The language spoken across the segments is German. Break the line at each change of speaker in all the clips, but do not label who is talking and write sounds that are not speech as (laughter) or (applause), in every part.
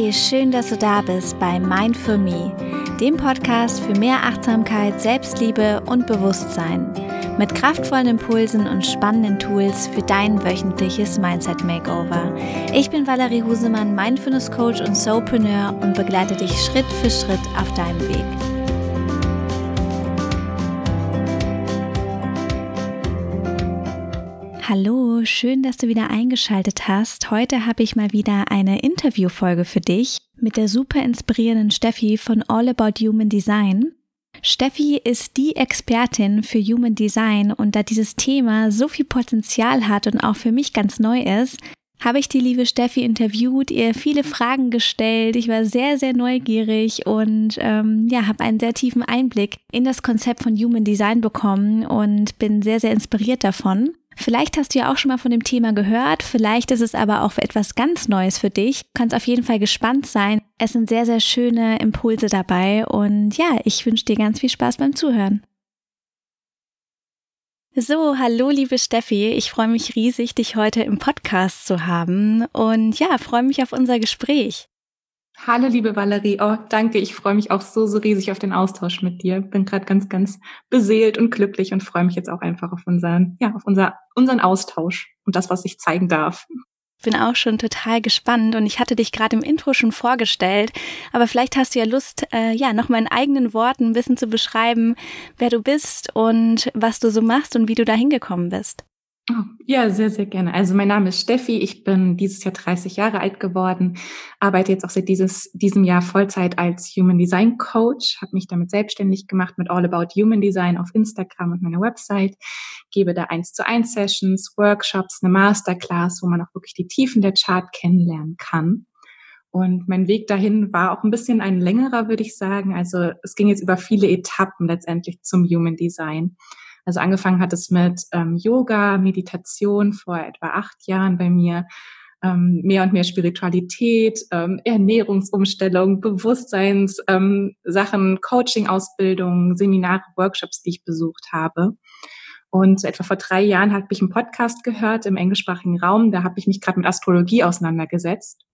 Hey, schön, dass du da bist bei Mind for Me, dem Podcast für mehr Achtsamkeit, Selbstliebe und Bewusstsein. Mit kraftvollen Impulsen und spannenden Tools für dein wöchentliches Mindset Makeover. Ich bin Valerie Husemann, Mindfulness Coach und Soulpreneur und begleite dich Schritt für Schritt auf deinem Weg. Hallo, schön, dass du wieder eingeschaltet hast. Heute habe ich mal wieder eine Interviewfolge für dich mit der super inspirierenden Steffi von All About Human Design. Steffi ist die Expertin für Human Design und da dieses Thema so viel Potenzial hat und auch für mich ganz neu ist, habe ich die liebe Steffi interviewt, ihr viele Fragen gestellt. Ich war sehr, sehr neugierig und ähm, ja, habe einen sehr tiefen Einblick in das Konzept von Human Design bekommen und bin sehr, sehr inspiriert davon. Vielleicht hast du ja auch schon mal von dem Thema gehört, vielleicht ist es aber auch etwas ganz Neues für dich. Du kannst auf jeden Fall gespannt sein. Es sind sehr, sehr schöne Impulse dabei und ja, ich wünsche dir ganz viel Spaß beim Zuhören. So, hallo liebe Steffi, ich freue mich riesig, dich heute im Podcast zu haben und ja, freue mich auf unser Gespräch.
Hallo, liebe Valerie. Oh, danke. Ich freue mich auch so, so riesig auf den Austausch mit dir. Bin gerade ganz, ganz beseelt und glücklich und freue mich jetzt auch einfach auf unseren, ja, auf unser, unseren Austausch und das, was ich zeigen darf.
Bin auch schon total gespannt und ich hatte dich gerade im Intro schon vorgestellt, aber vielleicht hast du ja Lust, äh, ja, nochmal in eigenen Worten ein bisschen zu beschreiben, wer du bist und was du so machst und wie du da hingekommen bist.
Oh, ja, sehr, sehr gerne. Also mein Name ist Steffi, ich bin dieses Jahr 30 Jahre alt geworden, arbeite jetzt auch seit dieses, diesem Jahr Vollzeit als Human Design Coach, habe mich damit selbstständig gemacht mit All About Human Design auf Instagram und meiner Website, gebe da eins zu eins Sessions, Workshops, eine Masterclass, wo man auch wirklich die Tiefen der Chart kennenlernen kann. Und mein Weg dahin war auch ein bisschen ein längerer, würde ich sagen. Also es ging jetzt über viele Etappen letztendlich zum Human Design. Also angefangen hat es mit ähm, Yoga, Meditation vor etwa acht Jahren bei mir, ähm, mehr und mehr Spiritualität, ähm, Ernährungsumstellung, Bewusstseinssachen, ähm, Coaching-Ausbildung, Seminare, Workshops, die ich besucht habe. Und etwa vor drei Jahren habe ich einen Podcast gehört im englischsprachigen Raum. Da habe ich mich gerade mit Astrologie auseinandergesetzt.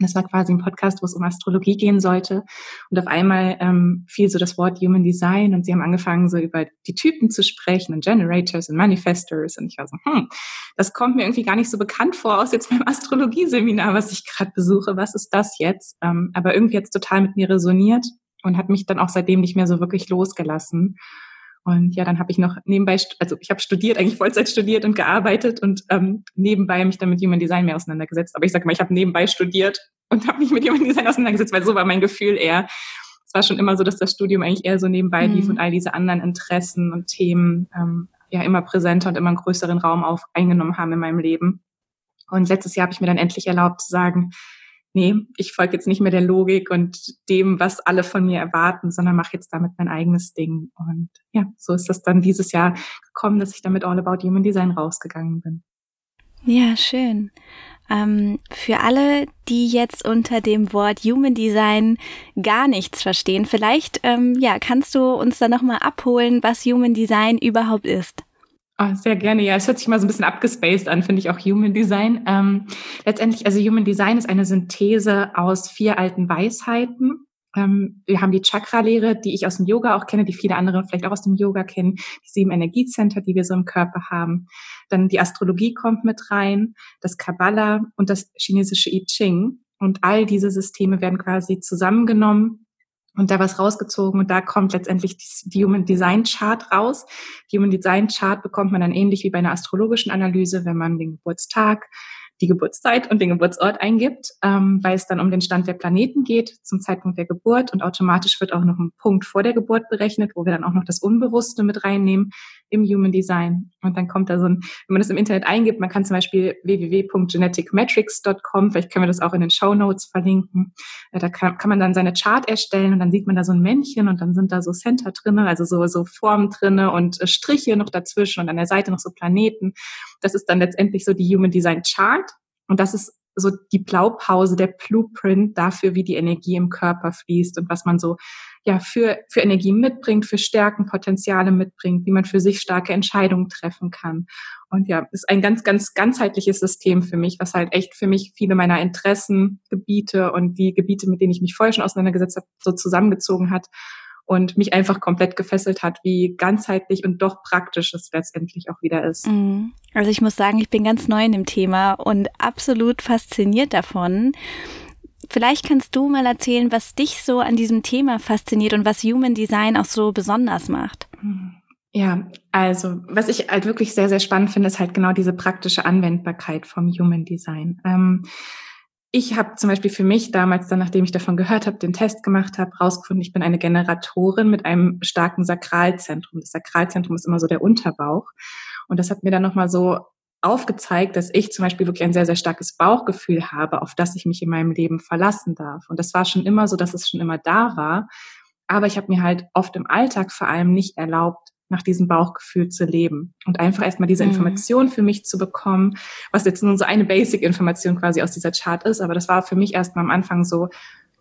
Das war quasi ein Podcast, wo es um Astrologie gehen sollte. Und auf einmal ähm, fiel so das Wort Human Design und sie haben angefangen, so über die Typen zu sprechen und Generators und Manifestors. Und ich war so, hm, das kommt mir irgendwie gar nicht so bekannt vor aus jetzt beim Astrologieseminar, was ich gerade besuche. Was ist das jetzt? Ähm, aber irgendwie jetzt total mit mir resoniert und hat mich dann auch seitdem nicht mehr so wirklich losgelassen. Und ja, dann habe ich noch nebenbei, also ich habe studiert, eigentlich Vollzeit studiert und gearbeitet und ähm, nebenbei mich dann mit Human Design mehr auseinandergesetzt. Aber ich sage mal, ich habe nebenbei studiert und habe mich mit Human Design (laughs) auseinandergesetzt, weil so war mein Gefühl eher. Es war schon immer so, dass das Studium eigentlich eher so nebenbei mhm. lief und all diese anderen Interessen und Themen ähm, ja immer präsenter und immer einen größeren Raum auf eingenommen haben in meinem Leben. Und letztes Jahr habe ich mir dann endlich erlaubt zu sagen, nee, ich folge jetzt nicht mehr der Logik und dem, was alle von mir erwarten, sondern mache jetzt damit mein eigenes Ding. Und ja, so ist das dann dieses Jahr gekommen, dass ich damit All About Human Design rausgegangen bin.
Ja, schön. Ähm, für alle, die jetzt unter dem Wort Human Design gar nichts verstehen, vielleicht ähm, ja, kannst du uns da nochmal abholen, was Human Design überhaupt ist.
Oh, sehr gerne, ja. Es hört sich mal so ein bisschen abgespaced an, finde ich auch Human Design. Ähm, letztendlich, also Human Design ist eine Synthese aus vier alten Weisheiten. Ähm, wir haben die Chakra-Lehre, die ich aus dem Yoga auch kenne, die viele andere vielleicht auch aus dem Yoga kennen, die sieben Energiezenter, die wir so im Körper haben. Dann die Astrologie kommt mit rein, das Kabbalah und das chinesische I Ching. Und all diese Systeme werden quasi zusammengenommen und da was rausgezogen und da kommt letztendlich die Human Design Chart raus. Die Human Design Chart bekommt man dann ähnlich wie bei einer astrologischen Analyse, wenn man den Geburtstag, die Geburtszeit und den Geburtsort eingibt, ähm, weil es dann um den Stand der Planeten geht zum Zeitpunkt der Geburt und automatisch wird auch noch ein Punkt vor der Geburt berechnet, wo wir dann auch noch das Unbewusste mit reinnehmen im Human Design. Und dann kommt da so ein, wenn man das im Internet eingibt, man kann zum Beispiel www.geneticmetrics.com, vielleicht können wir das auch in den Show Notes verlinken. Äh, da kann, kann man dann seine Chart erstellen und dann sieht man da so ein Männchen und dann sind da so Center drinne, also so, so Formen drinne und äh, Striche noch dazwischen und an der Seite noch so Planeten. Das ist dann letztendlich so die Human Design Chart. Und das ist so die Blaupause, der Blueprint dafür, wie die Energie im Körper fließt und was man so ja für, für Energie mitbringt, für Stärken, Potenziale mitbringt, wie man für sich starke Entscheidungen treffen kann. Und ja, ist ein ganz, ganz ganzheitliches System für mich, was halt echt für mich viele meiner Interessengebiete und die Gebiete, mit denen ich mich vorher schon auseinandergesetzt habe, so zusammengezogen hat und mich einfach komplett gefesselt hat, wie ganzheitlich und doch praktisch es letztendlich auch wieder ist.
Mhm. Also ich muss sagen, ich bin ganz neu in dem Thema und absolut fasziniert davon. Vielleicht kannst du mal erzählen, was dich so an diesem Thema fasziniert und was Human Design auch so besonders macht.
Ja, also was ich halt wirklich sehr, sehr spannend finde, ist halt genau diese praktische Anwendbarkeit vom Human Design. Ähm, ich habe zum Beispiel für mich damals, dann nachdem ich davon gehört habe, den Test gemacht habe, rausgefunden, ich bin eine Generatorin mit einem starken Sakralzentrum. Das Sakralzentrum ist immer so der Unterbauch. Und das hat mir dann nochmal so aufgezeigt, dass ich zum Beispiel wirklich ein sehr, sehr starkes Bauchgefühl habe, auf das ich mich in meinem Leben verlassen darf. Und das war schon immer so, dass es schon immer da war. Aber ich habe mir halt oft im Alltag vor allem nicht erlaubt, nach diesem Bauchgefühl zu leben und einfach erstmal diese mhm. Information für mich zu bekommen, was jetzt nur so eine Basic-Information quasi aus dieser Chart ist, aber das war für mich erstmal am Anfang so,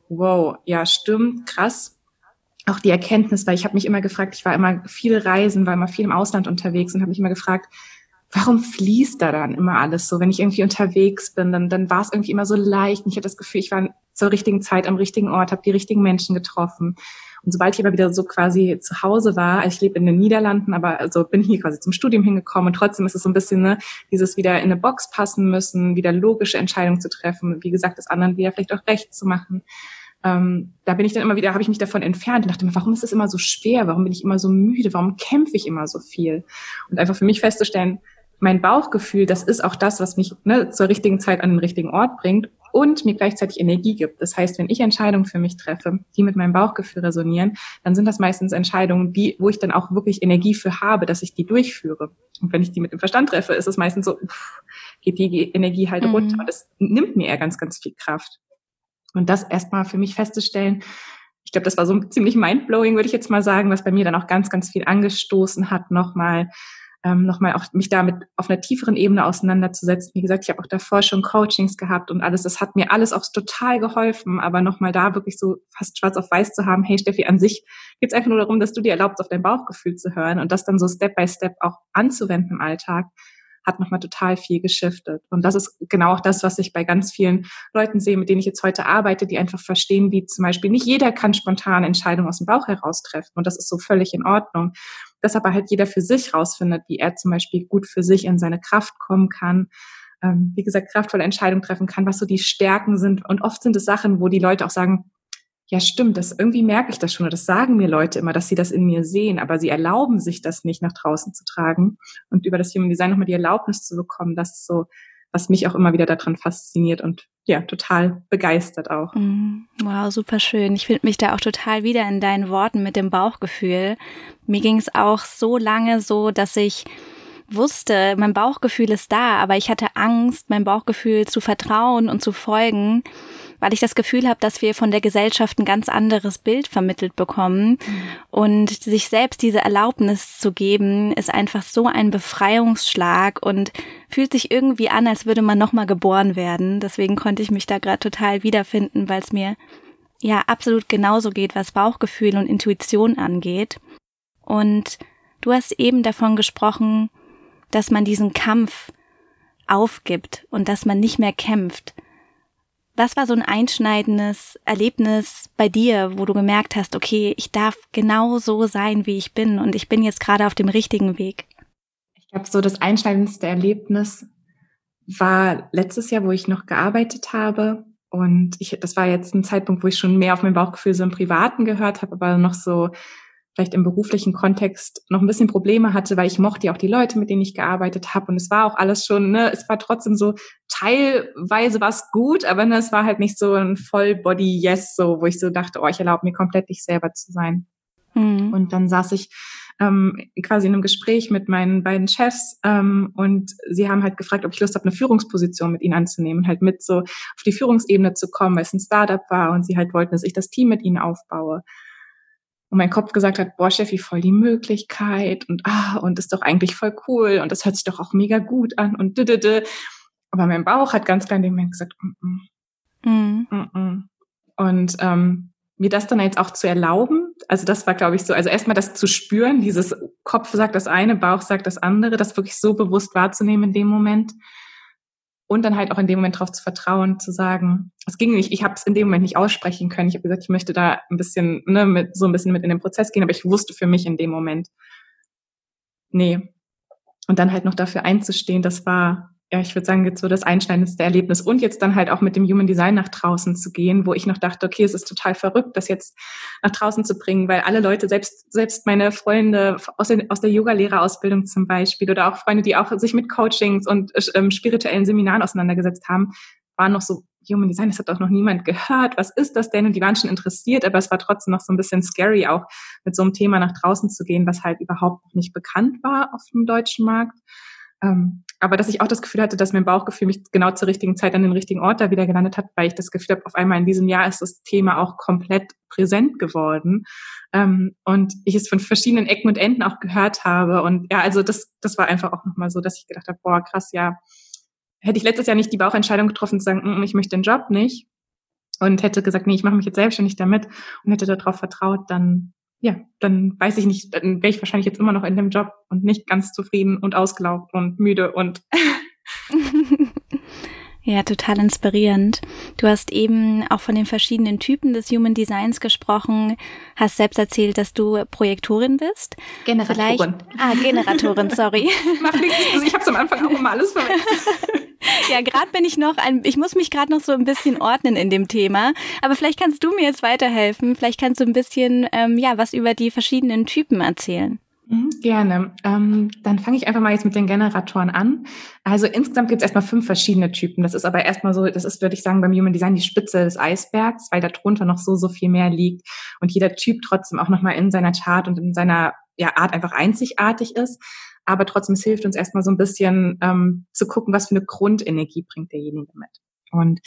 wow, ja, stimmt, krass. Auch die Erkenntnis, weil ich habe mich immer gefragt, ich war immer viel reisen, war immer viel im Ausland unterwegs und habe mich immer gefragt, warum fließt da dann immer alles so? Wenn ich irgendwie unterwegs bin, dann, dann war es irgendwie immer so leicht. Und ich hatte das Gefühl, ich war zur richtigen Zeit am richtigen Ort, habe die richtigen Menschen getroffen. Und sobald ich aber wieder so quasi zu Hause war, also ich lebe in den Niederlanden, aber also bin hier quasi zum Studium hingekommen und trotzdem ist es so ein bisschen ne, dieses wieder in eine Box passen müssen, wieder logische Entscheidungen zu treffen, wie gesagt, das anderen wieder vielleicht auch recht zu machen. Ähm, da bin ich dann immer wieder, habe ich mich davon entfernt und dachte mir, warum ist es immer so schwer? Warum bin ich immer so müde? Warum kämpfe ich immer so viel? Und einfach für mich festzustellen, mein Bauchgefühl, das ist auch das, was mich ne, zur richtigen Zeit an den richtigen Ort bringt und mir gleichzeitig Energie gibt. Das heißt, wenn ich Entscheidungen für mich treffe, die mit meinem Bauchgefühl resonieren, dann sind das meistens Entscheidungen, die, wo ich dann auch wirklich Energie für habe, dass ich die durchführe. Und wenn ich die mit dem Verstand treffe, ist es meistens so, pff, geht die Energie halt mhm. runter. Das nimmt mir eher ganz, ganz viel Kraft. Und das erstmal für mich festzustellen, ich glaube, das war so ziemlich mindblowing, würde ich jetzt mal sagen, was bei mir dann auch ganz, ganz viel angestoßen hat, nochmal ähm, nochmal auch mich damit auf einer tieferen Ebene auseinanderzusetzen. Wie gesagt, ich habe auch davor schon Coachings gehabt und alles. Das hat mir alles auch total geholfen, aber nochmal da wirklich so fast schwarz auf weiß zu haben, hey Steffi, an sich geht es einfach nur darum, dass du dir erlaubst, auf dein Bauchgefühl zu hören und das dann so Step by Step auch anzuwenden im Alltag hat nochmal total viel geschiftet. Und das ist genau auch das, was ich bei ganz vielen Leuten sehe, mit denen ich jetzt heute arbeite, die einfach verstehen, wie zum Beispiel nicht jeder kann spontan Entscheidungen aus dem Bauch heraus treffen. Und das ist so völlig in Ordnung. Dass aber halt jeder für sich rausfindet, wie er zum Beispiel gut für sich in seine Kraft kommen kann. Ähm, wie gesagt, kraftvolle Entscheidungen treffen kann, was so die Stärken sind. Und oft sind es Sachen, wo die Leute auch sagen, ja stimmt, das irgendwie merke ich das schon, oder das sagen mir Leute immer, dass sie das in mir sehen, aber sie erlauben sich das nicht nach draußen zu tragen und über das Human Design nochmal die Erlaubnis zu bekommen, das ist so, was mich auch immer wieder daran fasziniert und ja, total begeistert auch.
Mm, wow, super schön. Ich finde mich da auch total wieder in deinen Worten mit dem Bauchgefühl. Mir ging es auch so lange so, dass ich wusste, mein Bauchgefühl ist da, aber ich hatte Angst, mein Bauchgefühl zu vertrauen und zu folgen weil ich das Gefühl habe, dass wir von der Gesellschaft ein ganz anderes Bild vermittelt bekommen. Mhm. Und sich selbst diese Erlaubnis zu geben, ist einfach so ein Befreiungsschlag und fühlt sich irgendwie an, als würde man nochmal geboren werden. Deswegen konnte ich mich da gerade total wiederfinden, weil es mir ja absolut genauso geht, was Bauchgefühl und Intuition angeht. Und du hast eben davon gesprochen, dass man diesen Kampf aufgibt und dass man nicht mehr kämpft. Was war so ein einschneidendes Erlebnis bei dir, wo du gemerkt hast, okay, ich darf genau so sein, wie ich bin und ich bin jetzt gerade auf dem richtigen Weg?
Ich glaube, so das einschneidendste Erlebnis war letztes Jahr, wo ich noch gearbeitet habe. Und ich, das war jetzt ein Zeitpunkt, wo ich schon mehr auf mein Bauchgefühl so im Privaten gehört habe, aber noch so vielleicht im beruflichen Kontext noch ein bisschen Probleme hatte, weil ich mochte ja auch die Leute, mit denen ich gearbeitet habe. Und es war auch alles schon, ne, es war trotzdem so teilweise was gut, aber ne, es war halt nicht so ein Voll-Body-Yes, so, wo ich so dachte, oh, ich erlaube mir komplett dich selber zu sein. Mhm. Und dann saß ich ähm, quasi in einem Gespräch mit meinen beiden Chefs ähm, und sie haben halt gefragt, ob ich Lust habe, eine Führungsposition mit ihnen anzunehmen, halt mit so auf die Führungsebene zu kommen, weil es ein Startup war und sie halt wollten, dass ich das Team mit ihnen aufbaue und mein Kopf gesagt hat, boah, Steffi, voll die Möglichkeit und ah, und ist doch eigentlich voll cool und das hört sich doch auch mega gut an und d, -d, -d. Aber mein Bauch hat ganz klar in dem Moment gesagt, mm -mm, mm. Mm und ähm, mir das dann jetzt auch zu erlauben, Also das war, glaube ich, so. Also erstmal das zu spüren, dieses Kopf sagt das eine, Bauch sagt das andere, das wirklich so bewusst wahrzunehmen in dem Moment. Und dann halt auch in dem Moment darauf zu vertrauen, zu sagen, es ging nicht, ich habe es in dem Moment nicht aussprechen können. Ich habe gesagt, ich möchte da ein bisschen, ne, mit, so ein bisschen mit in den Prozess gehen, aber ich wusste für mich in dem Moment, nee. Und dann halt noch dafür einzustehen, das war ja, ich würde sagen, jetzt so das einschneidendste Erlebnis. Und jetzt dann halt auch mit dem Human Design nach draußen zu gehen, wo ich noch dachte, okay, es ist total verrückt, das jetzt nach draußen zu bringen, weil alle Leute, selbst, selbst meine Freunde aus, den, aus der Yoga-Lehrerausbildung zum Beispiel oder auch Freunde, die auch sich mit Coachings und ähm, spirituellen Seminaren auseinandergesetzt haben, waren noch so, Human Design, das hat doch noch niemand gehört. Was ist das denn? Und die waren schon interessiert, aber es war trotzdem noch so ein bisschen scary, auch mit so einem Thema nach draußen zu gehen, was halt überhaupt nicht bekannt war auf dem deutschen Markt. Ähm, aber dass ich auch das Gefühl hatte, dass mein Bauchgefühl mich genau zur richtigen Zeit an den richtigen Ort da wieder gelandet hat, weil ich das Gefühl habe, auf einmal in diesem Jahr ist das Thema auch komplett präsent geworden. Ähm, und ich es von verschiedenen Ecken und Enden auch gehört habe. Und ja, also das, das war einfach auch nochmal so, dass ich gedacht habe, boah, krass, ja, hätte ich letztes Jahr nicht die Bauchentscheidung getroffen zu sagen, mm, ich möchte den Job nicht und hätte gesagt, nee, ich mache mich jetzt selbstständig damit und hätte darauf vertraut, dann ja, dann weiß ich nicht, dann wäre ich wahrscheinlich jetzt immer noch in dem Job und nicht ganz zufrieden und ausgelaugt und müde und (laughs)
Ja, total inspirierend. Du hast eben auch von den verschiedenen Typen des Human Designs gesprochen, hast selbst erzählt, dass du Projektorin bist.
Generatorin. Vielleicht,
ah, Generatorin, (laughs) sorry.
Mach nichts, also ich habe am Anfang auch immer alles verwechselt. (laughs)
Ja, gerade bin ich noch ein, ich muss mich gerade noch so ein bisschen ordnen in dem Thema. Aber vielleicht kannst du mir jetzt weiterhelfen. Vielleicht kannst du ein bisschen, ähm, ja, was über die verschiedenen Typen erzählen.
Mhm, gerne. Ähm, dann fange ich einfach mal jetzt mit den Generatoren an. Also insgesamt gibt es erstmal fünf verschiedene Typen. Das ist aber erstmal so, das ist, würde ich sagen, beim Human Design die Spitze des Eisbergs, weil darunter noch so, so viel mehr liegt und jeder Typ trotzdem auch nochmal in seiner Chart und in seiner ja, Art einfach einzigartig ist. Aber trotzdem es hilft uns erstmal so ein bisschen ähm, zu gucken, was für eine Grundenergie bringt derjenige mit. Und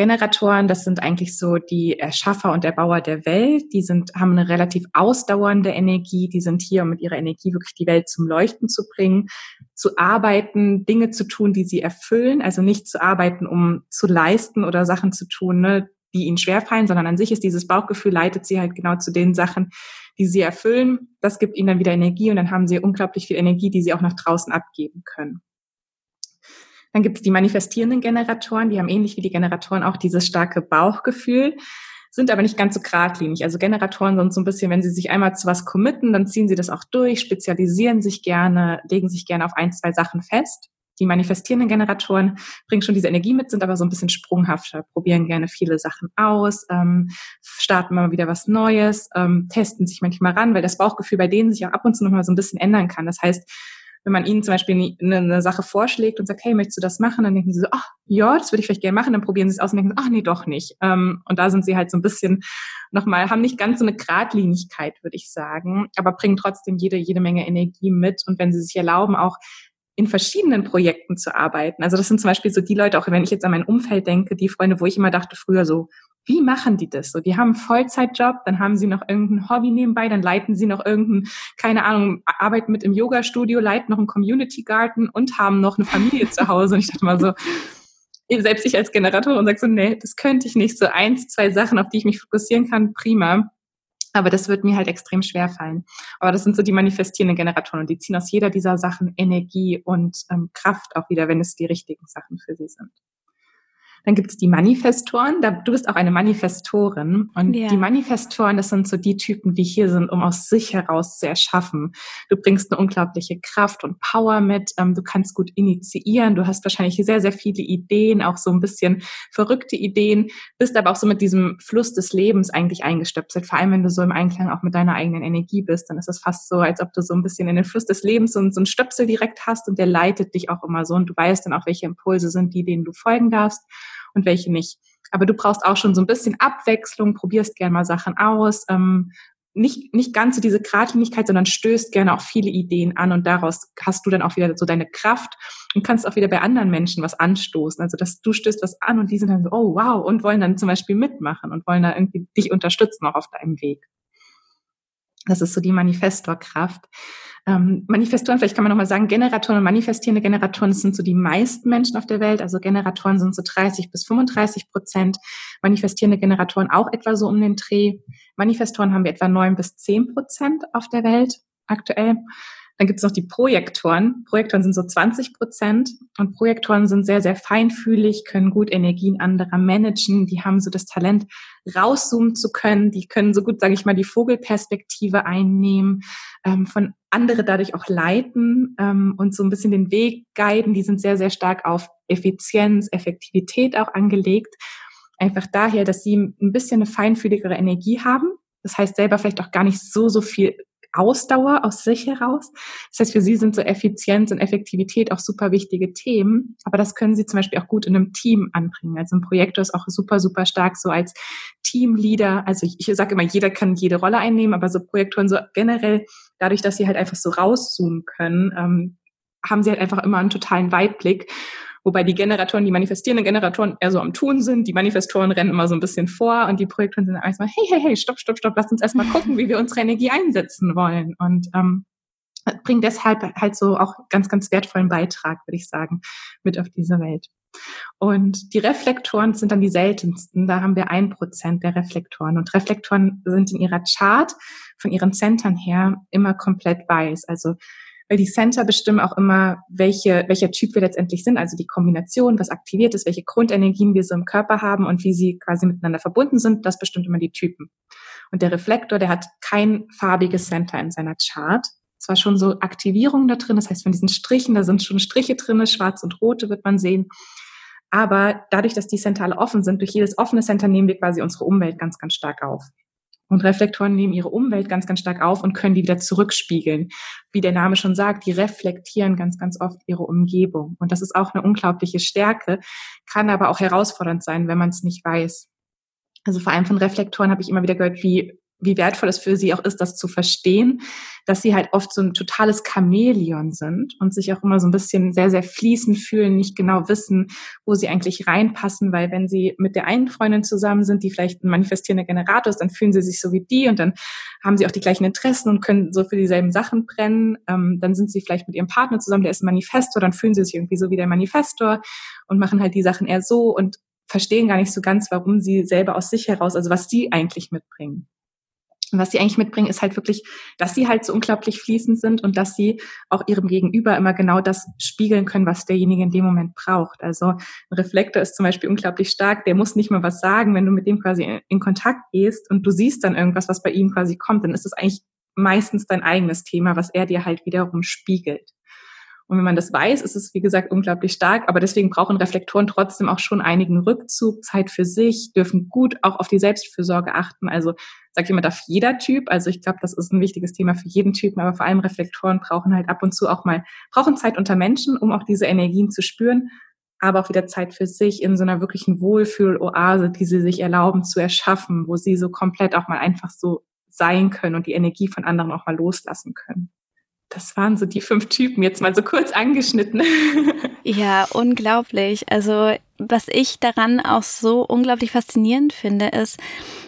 Generatoren, das sind eigentlich so die Erschaffer und Erbauer der Welt. Die sind, haben eine relativ ausdauernde Energie. Die sind hier, um mit ihrer Energie wirklich die Welt zum Leuchten zu bringen, zu arbeiten, Dinge zu tun, die sie erfüllen. Also nicht zu arbeiten, um zu leisten oder Sachen zu tun, ne, die ihnen schwerfallen, sondern an sich ist dieses Bauchgefühl, leitet sie halt genau zu den Sachen, die sie erfüllen. Das gibt ihnen dann wieder Energie und dann haben sie unglaublich viel Energie, die sie auch nach draußen abgeben können. Dann gibt es die manifestierenden Generatoren, die haben ähnlich wie die Generatoren auch dieses starke Bauchgefühl, sind aber nicht ganz so geradlinig. Also Generatoren sind so ein bisschen, wenn sie sich einmal zu was committen, dann ziehen sie das auch durch, spezialisieren sich gerne, legen sich gerne auf ein, zwei Sachen fest. Die manifestierenden Generatoren bringen schon diese Energie mit, sind aber so ein bisschen sprunghafter, probieren gerne viele Sachen aus, ähm, starten mal wieder was Neues, ähm, testen sich manchmal ran, weil das Bauchgefühl bei denen sich auch ab und zu nochmal so ein bisschen ändern kann. Das heißt, wenn man ihnen zum Beispiel eine, eine, Sache vorschlägt und sagt, hey, möchtest du das machen? Dann denken sie so, ach, ja, das würde ich vielleicht gerne machen. Dann probieren sie es aus und denken, ach nee, doch nicht. Ähm, und da sind sie halt so ein bisschen nochmal, haben nicht ganz so eine Gradlinigkeit, würde ich sagen, aber bringen trotzdem jede, jede Menge Energie mit. Und wenn sie sich erlauben, auch in verschiedenen Projekten zu arbeiten. Also das sind zum Beispiel so die Leute, auch wenn ich jetzt an mein Umfeld denke, die Freunde, wo ich immer dachte früher so, wie machen die das? So, die haben einen Vollzeitjob, dann haben sie noch irgendein Hobby nebenbei, dann leiten sie noch irgendein, keine Ahnung, arbeiten mit im Yoga-Studio, leiten noch einen Community Garden und haben noch eine Familie zu Hause. Und ich dachte mal so, selbst ich als Generatorin sage so, nee, das könnte ich nicht. So eins, zwei Sachen, auf die ich mich fokussieren kann, prima. Aber das wird mir halt extrem schwer fallen. Aber das sind so die manifestierenden Generatoren und die ziehen aus jeder dieser Sachen Energie und ähm, Kraft auch wieder, wenn es die richtigen Sachen für sie sind. Dann gibt es die Manifestoren. Da, du bist auch eine Manifestorin. Und ja. die Manifestoren, das sind so die Typen, die hier sind, um aus sich heraus zu erschaffen. Du bringst eine unglaubliche Kraft und Power mit. Ähm, du kannst gut initiieren. Du hast wahrscheinlich sehr, sehr viele Ideen, auch so ein bisschen verrückte Ideen, bist aber auch so mit diesem Fluss des Lebens eigentlich eingestöpselt. Vor allem, wenn du so im Einklang auch mit deiner eigenen Energie bist, dann ist es fast so, als ob du so ein bisschen in den Fluss des Lebens so, so einen Stöpsel direkt hast und der leitet dich auch immer so und du weißt dann auch, welche Impulse sind die, denen du folgen darfst und welche nicht. Aber du brauchst auch schon so ein bisschen Abwechslung, probierst gerne mal Sachen aus. Ähm, nicht, nicht ganz so diese Gradlinigkeit, sondern stößt gerne auch viele Ideen an und daraus hast du dann auch wieder so deine Kraft und kannst auch wieder bei anderen Menschen was anstoßen. Also, dass du stößt was an und die sind dann so, oh wow, und wollen dann zum Beispiel mitmachen und wollen da irgendwie dich unterstützen auch auf deinem Weg. Das ist so die Manifestorkraft. Ähm, Manifestoren, vielleicht kann man nochmal sagen, Generatoren und manifestierende Generatoren sind so die meisten Menschen auf der Welt. Also Generatoren sind so 30 bis 35 Prozent. Manifestierende Generatoren auch etwa so um den Dreh. Manifestoren haben wir etwa 9 bis 10 Prozent auf der Welt aktuell. Dann gibt es noch die Projektoren. Projektoren sind so 20 Prozent und Projektoren sind sehr, sehr feinfühlig, können gut Energien anderer managen. Die haben so das Talent, rauszoomen zu können. Die können so gut, sage ich mal, die Vogelperspektive einnehmen, ähm, von andere dadurch auch leiten ähm, und so ein bisschen den Weg guiden. Die sind sehr, sehr stark auf Effizienz, Effektivität auch angelegt. Einfach daher, dass sie ein bisschen eine feinfühligere Energie haben. Das heißt selber vielleicht auch gar nicht so, so viel Ausdauer aus sich heraus. Das heißt, für sie sind so Effizienz und Effektivität auch super wichtige Themen, aber das können sie zum Beispiel auch gut in einem Team anbringen. Also ein Projektor ist auch super, super stark so als Teamleader. Also ich, ich sage immer, jeder kann jede Rolle einnehmen, aber so Projektoren so generell, dadurch, dass sie halt einfach so rauszoomen können, ähm, haben sie halt einfach immer einen totalen Weitblick Wobei die Generatoren, die manifestierenden Generatoren eher so am Tun sind. Die Manifestoren rennen immer so ein bisschen vor und die Projektoren sind erstmal, hey, hey, hey, stopp, stopp, stopp, lass uns erstmal gucken, wie wir unsere Energie einsetzen wollen. Und ähm, bringen deshalb halt so auch ganz, ganz wertvollen Beitrag, würde ich sagen, mit auf diese Welt. Und die Reflektoren sind dann die seltensten. Da haben wir ein Prozent der Reflektoren. Und Reflektoren sind in ihrer Chart von ihren Centern her immer komplett weiß. Also weil die Center bestimmen auch immer, welche, welcher Typ wir letztendlich sind, also die Kombination, was aktiviert ist, welche Grundenergien wir so im Körper haben und wie sie quasi miteinander verbunden sind, das bestimmt immer die Typen. Und der Reflektor, der hat kein farbiges Center in seiner Chart. Zwar schon so Aktivierungen da drin, das heißt von diesen Strichen, da sind schon Striche drin, schwarz und rote wird man sehen. Aber dadurch, dass die Center alle offen sind, durch jedes offene Center nehmen wir quasi unsere Umwelt ganz, ganz stark auf. Und Reflektoren nehmen ihre Umwelt ganz, ganz stark auf und können die wieder zurückspiegeln. Wie der Name schon sagt, die reflektieren ganz, ganz oft ihre Umgebung. Und das ist auch eine unglaubliche Stärke, kann aber auch herausfordernd sein, wenn man es nicht weiß. Also vor allem von Reflektoren habe ich immer wieder gehört, wie wie wertvoll es für sie auch ist, das zu verstehen, dass sie halt oft so ein totales Chamäleon sind und sich auch immer so ein bisschen sehr, sehr fließend fühlen, nicht genau wissen, wo sie eigentlich reinpassen, weil wenn sie mit der einen Freundin zusammen sind, die vielleicht ein manifestierender Generator ist, dann fühlen sie sich so wie die und dann haben sie auch die gleichen Interessen und können so für dieselben Sachen brennen. Ähm, dann sind sie vielleicht mit ihrem Partner zusammen, der ist ein Manifestor, dann fühlen sie sich irgendwie so wie der Manifestor und machen halt die Sachen eher so und verstehen gar nicht so ganz, warum sie selber aus sich heraus, also was sie eigentlich mitbringen. Und was sie eigentlich mitbringen, ist halt wirklich, dass sie halt so unglaublich fließend sind und dass sie auch ihrem Gegenüber immer genau das spiegeln können, was derjenige in dem Moment braucht. Also ein Reflektor ist zum Beispiel unglaublich stark, der muss nicht mal was sagen, wenn du mit dem quasi in Kontakt gehst und du siehst dann irgendwas, was bei ihm quasi kommt, dann ist es eigentlich meistens dein eigenes Thema, was er dir halt wiederum spiegelt. Und wenn man das weiß, ist es, wie gesagt, unglaublich stark. Aber deswegen brauchen Reflektoren trotzdem auch schon einigen Rückzug, Zeit für sich, dürfen gut auch auf die Selbstfürsorge achten. Also sag ich immer, darf jeder Typ. Also ich glaube, das ist ein wichtiges Thema für jeden Typen. Aber vor allem Reflektoren brauchen halt ab und zu auch mal, brauchen Zeit unter Menschen, um auch diese Energien zu spüren. Aber auch wieder Zeit für sich in so einer wirklichen Wohlfühl-Oase, die sie sich erlauben zu erschaffen, wo sie so komplett auch mal einfach so sein können und die Energie von anderen auch mal loslassen können. Das waren so die fünf Typen, jetzt mal so kurz angeschnitten. (laughs)
Ja, unglaublich. Also was ich daran auch so unglaublich faszinierend finde, ist,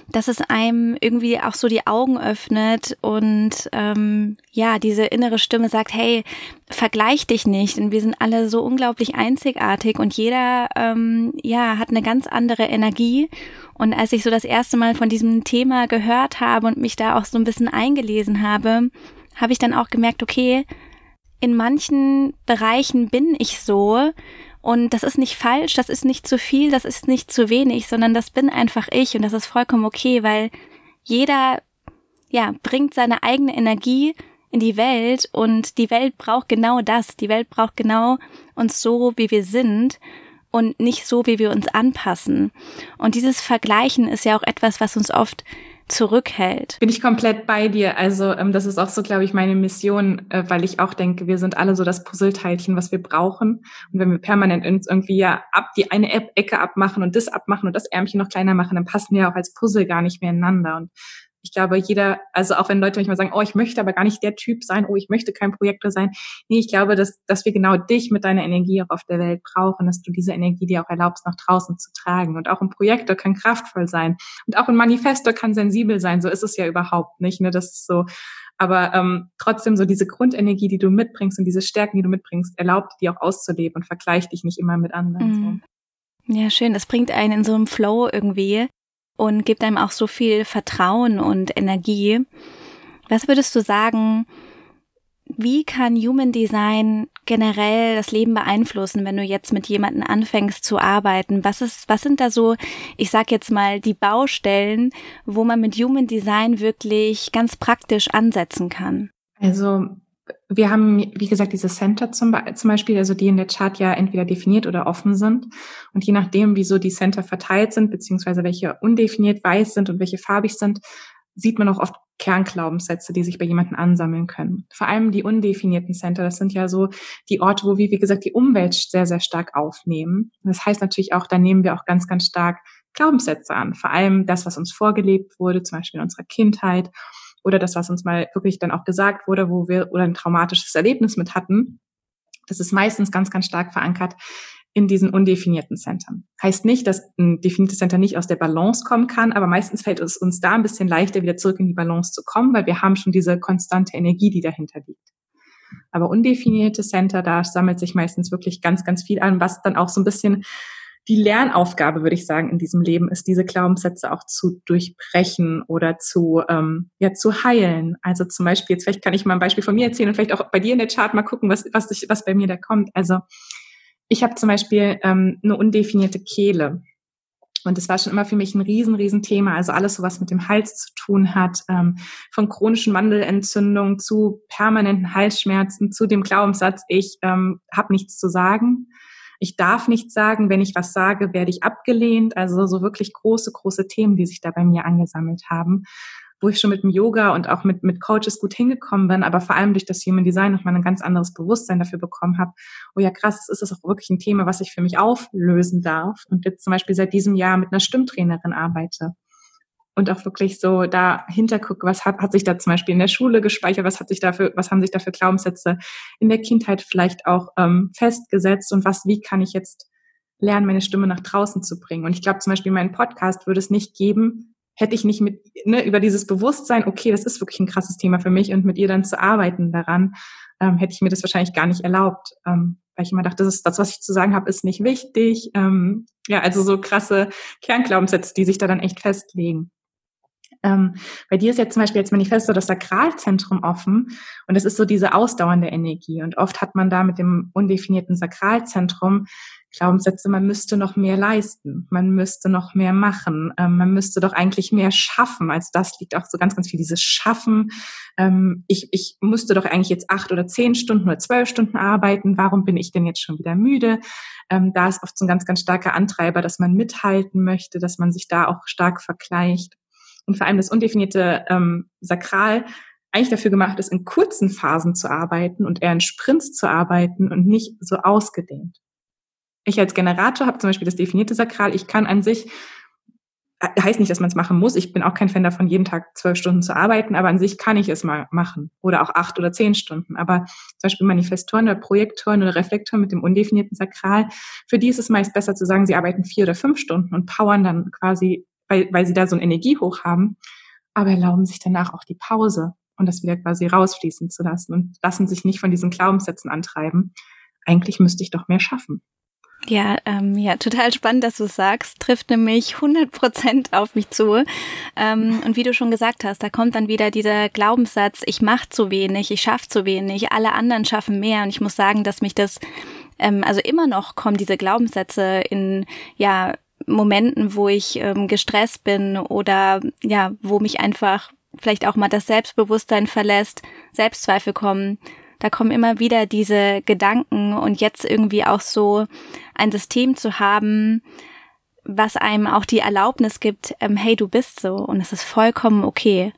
dass es einem irgendwie auch so die Augen öffnet und ähm, ja, diese innere Stimme sagt, hey, vergleich dich nicht, denn wir sind alle so unglaublich einzigartig und jeder ähm, ja hat eine ganz andere Energie. Und als ich so das erste Mal von diesem Thema gehört habe und mich da auch so ein bisschen eingelesen habe, habe ich dann auch gemerkt, okay, in manchen Bereichen bin ich so und das ist nicht falsch, das ist nicht zu viel, das ist nicht zu wenig, sondern das bin einfach ich und das ist vollkommen okay, weil jeder, ja, bringt seine eigene Energie in die Welt und die Welt braucht genau das. Die Welt braucht genau uns so, wie wir sind und nicht so, wie wir uns anpassen. Und dieses Vergleichen ist ja auch etwas, was uns oft zurückhält.
Bin ich komplett bei dir. Also ähm, das ist auch so, glaube ich, meine Mission, äh, weil ich auch denke, wir sind alle so das Puzzleteilchen, was wir brauchen. Und wenn wir permanent irgendwie ja ab die eine Ecke abmachen und das abmachen und das Ärmchen noch kleiner machen, dann passen wir auch als Puzzle gar nicht mehr ineinander. Und Ich glaube, jeder, also auch wenn Leute manchmal sagen, oh, ich möchte aber gar nicht der Typ sein, oh, ich möchte kein Projektor sein. Nee, ich glaube, dass, dass wir genau dich mit deiner Energie auch auf der Welt brauchen, dass du diese Energie dir auch erlaubst, nach draußen zu tragen. Und auch ein Projektor kann kraftvoll sein. Und auch ein Manifestor kann sensibel sein. So ist es ja überhaupt nicht. Ne? Das ist so, aber ähm, trotzdem so diese Grundenergie, die du mitbringst und diese Stärken, die du mitbringst, erlaubt dir auch auszuleben und vergleicht dich nicht immer mit anderen. Mhm.
So. Ja, schön. Das bringt einen in so einem Flow irgendwie und gibt einem auch so viel Vertrauen und Energie. Was würdest du sagen, wie kann Human Design generell das Leben beeinflussen, wenn du jetzt mit jemandem anfängst zu arbeiten? Was ist, was sind da so, ich sag jetzt mal, die Baustellen, wo man mit Human Design wirklich ganz praktisch ansetzen kann?
Also, wir haben, wie gesagt, diese Center zum, zum Beispiel, also die in der Chart ja entweder definiert oder offen sind. Und je nachdem, wieso die Center verteilt sind, beziehungsweise welche undefiniert weiß sind und welche farbig sind, sieht man auch oft Kernglaubenssätze, die sich bei jemandem ansammeln können. Vor allem die undefinierten Center, das sind ja so die Orte, wo wir, wie gesagt, die Umwelt sehr, sehr stark aufnehmen. Das heißt natürlich auch, da nehmen wir auch ganz, ganz stark Glaubenssätze an. Vor allem das, was uns vorgelebt wurde, zum Beispiel in unserer Kindheit oder das, was uns mal wirklich dann auch gesagt wurde, wo wir oder ein traumatisches Erlebnis mit hatten. Das ist meistens ganz, ganz stark verankert in diesen undefinierten Centern. Heißt nicht, dass ein definiertes Center nicht aus der Balance kommen kann, aber meistens fällt es uns da ein bisschen leichter, wieder zurück in die Balance zu kommen, weil wir haben schon diese konstante Energie, die dahinter liegt. Aber undefinierte Center, da sammelt sich meistens wirklich ganz, ganz viel an, was dann auch so ein bisschen die Lernaufgabe, würde ich sagen, in diesem Leben ist, diese Glaubenssätze auch zu durchbrechen oder zu, ähm, ja, zu heilen. Also zum Beispiel, jetzt vielleicht kann ich mal ein Beispiel von mir erzählen und vielleicht auch bei dir in der Chart mal gucken, was, was, was bei mir da kommt. Also ich habe zum Beispiel ähm, eine undefinierte Kehle. Und das war schon immer für mich ein riesen, riesen Thema. Also alles, was mit dem Hals zu tun hat, ähm, von chronischen Mandelentzündungen zu permanenten Halsschmerzen, zu dem Glaubenssatz, ich ähm, habe nichts zu sagen. Ich darf nichts sagen. Wenn ich was sage, werde ich abgelehnt. Also so wirklich große, große Themen, die sich da bei mir angesammelt haben wo ich schon mit dem Yoga und auch mit, mit Coaches gut hingekommen bin, aber vor allem durch das Human Design nochmal ein ganz anderes Bewusstsein dafür bekommen habe, oh ja krass, das ist auch wirklich ein Thema, was ich für mich auflösen darf und jetzt zum Beispiel seit diesem Jahr mit einer Stimmtrainerin arbeite und auch wirklich so dahinter gucke, was hat, hat sich da zum Beispiel in der Schule gespeichert, was hat sich dafür, was haben sich dafür Glaubenssätze in der Kindheit vielleicht auch ähm, festgesetzt und was, wie kann ich jetzt lernen, meine Stimme nach draußen zu bringen. Und ich glaube zum Beispiel, meinen Podcast würde es nicht geben, hätte ich nicht mit ne, über dieses Bewusstsein, okay, das ist wirklich ein krasses Thema für mich und mit ihr dann zu arbeiten daran, ähm, hätte ich mir das wahrscheinlich gar nicht erlaubt, ähm, weil ich immer dachte, das, ist, das, was ich zu sagen habe, ist nicht wichtig. Ähm, ja, also so krasse Kernglaubenssätze, die sich da dann echt festlegen. Ähm, bei dir ist jetzt zum Beispiel jetzt Manifesto das Sakralzentrum offen und es ist so diese ausdauernde Energie. Und oft hat man da mit dem undefinierten Sakralzentrum Glaubenssätze, man müsste noch mehr leisten, man müsste noch mehr machen, ähm, man müsste doch eigentlich mehr schaffen. Also das liegt auch so ganz, ganz viel dieses Schaffen. Ähm, ich, ich müsste doch eigentlich jetzt acht oder zehn Stunden oder zwölf Stunden arbeiten. Warum bin ich denn jetzt schon wieder müde? Ähm, da ist oft so ein ganz, ganz starker Antreiber, dass man mithalten möchte, dass man sich da auch stark vergleicht. Und vor allem das undefinierte ähm, Sakral eigentlich dafür gemacht ist, in kurzen Phasen zu arbeiten und eher in Sprints zu arbeiten und nicht so ausgedehnt ich als Generator habe zum Beispiel das definierte Sakral. Ich kann an sich, äh, heißt nicht, dass man es machen muss. Ich bin auch kein Fan davon, jeden Tag zwölf Stunden zu arbeiten, aber an sich kann ich es mal machen. Oder auch acht oder zehn Stunden. Aber zum Beispiel Manifestoren oder Projektoren oder Reflektoren mit dem undefinierten Sakral, für die ist es meist besser zu sagen, sie arbeiten vier oder fünf Stunden und powern dann quasi, weil, weil sie da so ein Energiehoch haben, aber erlauben sich danach auch die Pause und das wieder quasi rausfließen zu lassen und lassen sich nicht von diesen Glaubenssätzen antreiben. Eigentlich müsste ich doch mehr schaffen.
Ja, ähm, ja, total spannend, dass du sagst. Trifft nämlich 100 Prozent auf mich zu. Ähm, und wie du schon gesagt hast, da kommt dann wieder dieser Glaubenssatz, ich mache zu wenig, ich schaffe zu wenig, alle anderen schaffen mehr. Und ich muss sagen, dass mich das, ähm, also immer noch kommen diese Glaubenssätze in, ja, Momenten, wo ich ähm, gestresst bin oder ja, wo mich einfach vielleicht auch mal das Selbstbewusstsein verlässt, Selbstzweifel kommen. Da kommen immer wieder diese Gedanken und jetzt irgendwie auch so ein System zu haben, was einem auch die Erlaubnis gibt, ähm, hey, du bist so und es ist vollkommen okay,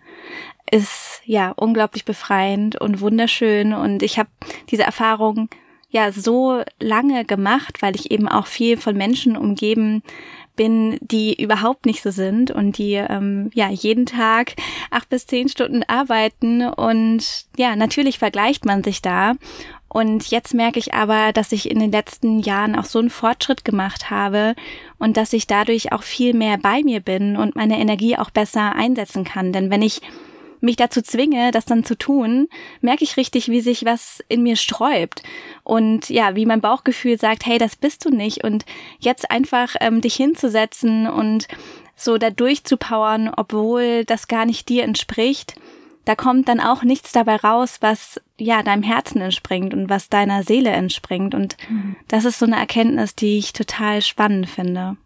ist ja unglaublich befreiend und wunderschön. Und ich habe diese Erfahrung ja so lange gemacht, weil ich eben auch viel von Menschen umgeben bin, die überhaupt nicht so sind und die ähm, ja jeden Tag acht bis zehn Stunden arbeiten und ja, natürlich vergleicht man sich da. Und jetzt merke ich aber, dass ich in den letzten Jahren auch so einen Fortschritt gemacht habe und dass ich dadurch auch viel mehr bei mir bin und meine Energie auch besser einsetzen kann. Denn wenn ich mich dazu zwinge, das dann zu tun, merke ich richtig, wie sich was in mir sträubt. Und ja, wie mein Bauchgefühl sagt, hey, das bist du nicht. Und jetzt einfach ähm, dich hinzusetzen und so da durchzupowern, obwohl das gar nicht dir entspricht, da kommt dann auch nichts dabei raus, was ja deinem Herzen entspringt und was deiner Seele entspringt. Und mhm. das ist so eine Erkenntnis, die ich total spannend finde.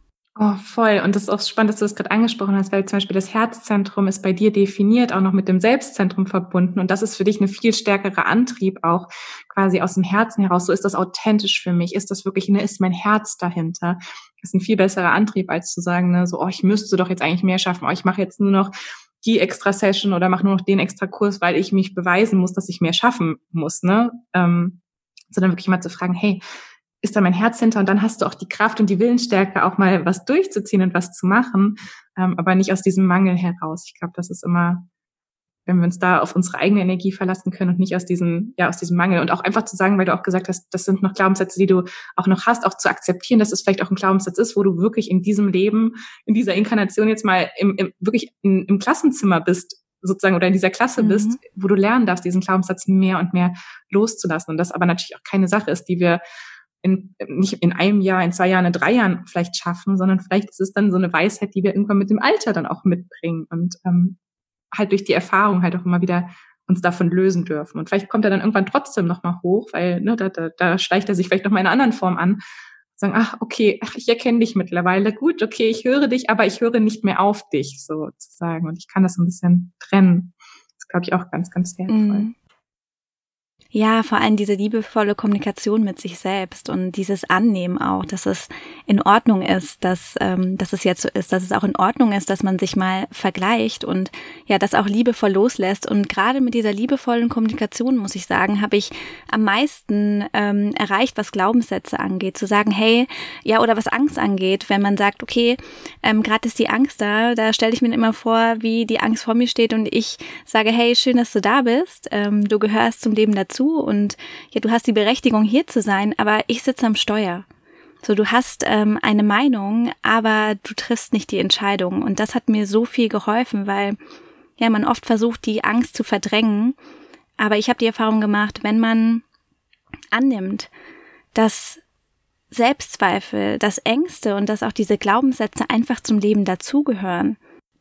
Oh, voll. Und das ist auch spannend, dass du das gerade angesprochen hast, weil zum Beispiel das Herzzentrum ist bei dir definiert, auch noch mit dem Selbstzentrum verbunden. Und das ist für dich eine viel stärkere Antrieb auch quasi aus dem Herzen heraus. So ist das authentisch für mich. Ist das wirklich, ne, ist mein Herz dahinter? Das ist ein viel besserer Antrieb, als zu sagen, ne, so, oh, ich müsste doch jetzt eigentlich mehr schaffen. Oh, ich mache jetzt nur noch die extra Session oder mache nur noch den extra Kurs, weil ich mich beweisen muss, dass ich mehr schaffen muss, ne? Ähm, sondern wirklich mal zu fragen, hey, ist da mein Herz hinter und dann hast du auch die Kraft und die Willensstärke, auch mal was durchzuziehen und was zu machen, ähm, aber nicht aus diesem Mangel heraus. Ich glaube, das ist immer, wenn wir uns da auf unsere eigene Energie verlassen können und nicht aus diesem, ja, aus diesem Mangel und auch einfach zu sagen, weil du auch gesagt hast, das sind noch Glaubenssätze, die du auch noch hast, auch zu akzeptieren, dass es vielleicht auch ein Glaubenssatz ist, wo du wirklich in diesem Leben, in dieser Inkarnation jetzt mal im, im wirklich in, im Klassenzimmer bist, sozusagen oder in dieser Klasse mhm. bist, wo du lernen darfst, diesen Glaubenssatz mehr und mehr loszulassen. Und das aber natürlich auch keine Sache ist, die wir in, nicht in einem Jahr, in zwei Jahren, in drei Jahren vielleicht schaffen, sondern vielleicht ist es dann so eine Weisheit, die wir irgendwann mit dem Alter dann auch mitbringen und ähm, halt durch die Erfahrung halt auch immer wieder uns davon lösen dürfen. Und vielleicht kommt er dann irgendwann trotzdem nochmal hoch, weil ne, da, da, da schleicht er sich vielleicht nochmal in einer anderen Form an. Sagen, ach, okay, ach, ich erkenne dich mittlerweile. Gut, okay, ich höre dich, aber ich höre nicht mehr auf dich, sozusagen. Und ich kann das ein bisschen trennen. Das glaube ich auch ganz, ganz wertvoll. Mm.
Ja, vor allem diese liebevolle Kommunikation mit sich selbst und dieses Annehmen auch, dass es in Ordnung ist, dass, ähm, dass es jetzt so ist, dass es auch in Ordnung ist, dass man sich mal vergleicht und ja, das auch liebevoll loslässt. Und gerade mit dieser liebevollen Kommunikation, muss ich sagen, habe ich am meisten ähm, erreicht, was Glaubenssätze angeht. Zu sagen, hey, ja, oder was Angst angeht, wenn man sagt, okay, ähm, gerade ist die Angst da, da stelle ich mir immer vor, wie die Angst vor mir steht und ich sage, hey, schön, dass du da bist, ähm, du gehörst zum Leben dazu zu und ja, du hast die Berechtigung hier zu sein, aber ich sitze am Steuer. So, du hast ähm, eine Meinung, aber du triffst nicht die Entscheidung. Und das hat mir so viel geholfen, weil ja, man oft versucht, die Angst zu verdrängen. Aber ich habe die Erfahrung gemacht, wenn man annimmt, dass Selbstzweifel, dass Ängste und dass auch diese Glaubenssätze einfach zum Leben dazugehören,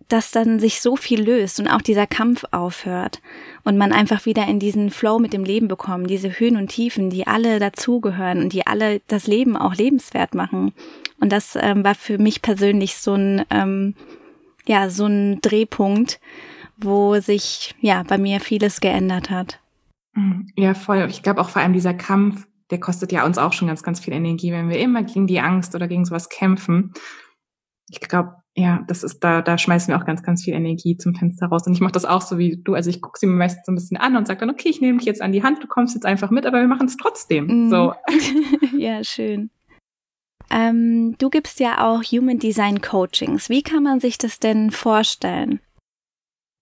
dass dann sich so viel löst und auch dieser Kampf aufhört und man einfach wieder in diesen Flow mit dem Leben bekommt, diese Höhen und Tiefen, die alle dazugehören und die alle das Leben auch lebenswert machen. Und das ähm, war für mich persönlich so ein, ähm, ja, so ein Drehpunkt, wo sich, ja, bei mir vieles geändert hat.
Mhm. Ja, voll. Ich glaube auch vor allem dieser Kampf, der kostet ja uns auch schon ganz, ganz viel Energie, wenn wir immer gegen die Angst oder gegen sowas kämpfen. Ich glaube, ja, das ist da, da schmeißen wir auch ganz, ganz viel Energie zum Fenster raus. Und ich mache das auch so wie du. Also ich gucke sie mir meistens so ein bisschen an und sage dann, okay, ich nehme dich jetzt an die Hand, du kommst jetzt einfach mit, aber wir machen es trotzdem. Mm. So. (laughs)
ja, schön. Ähm, du gibst ja auch Human Design Coachings. Wie kann man sich das denn vorstellen?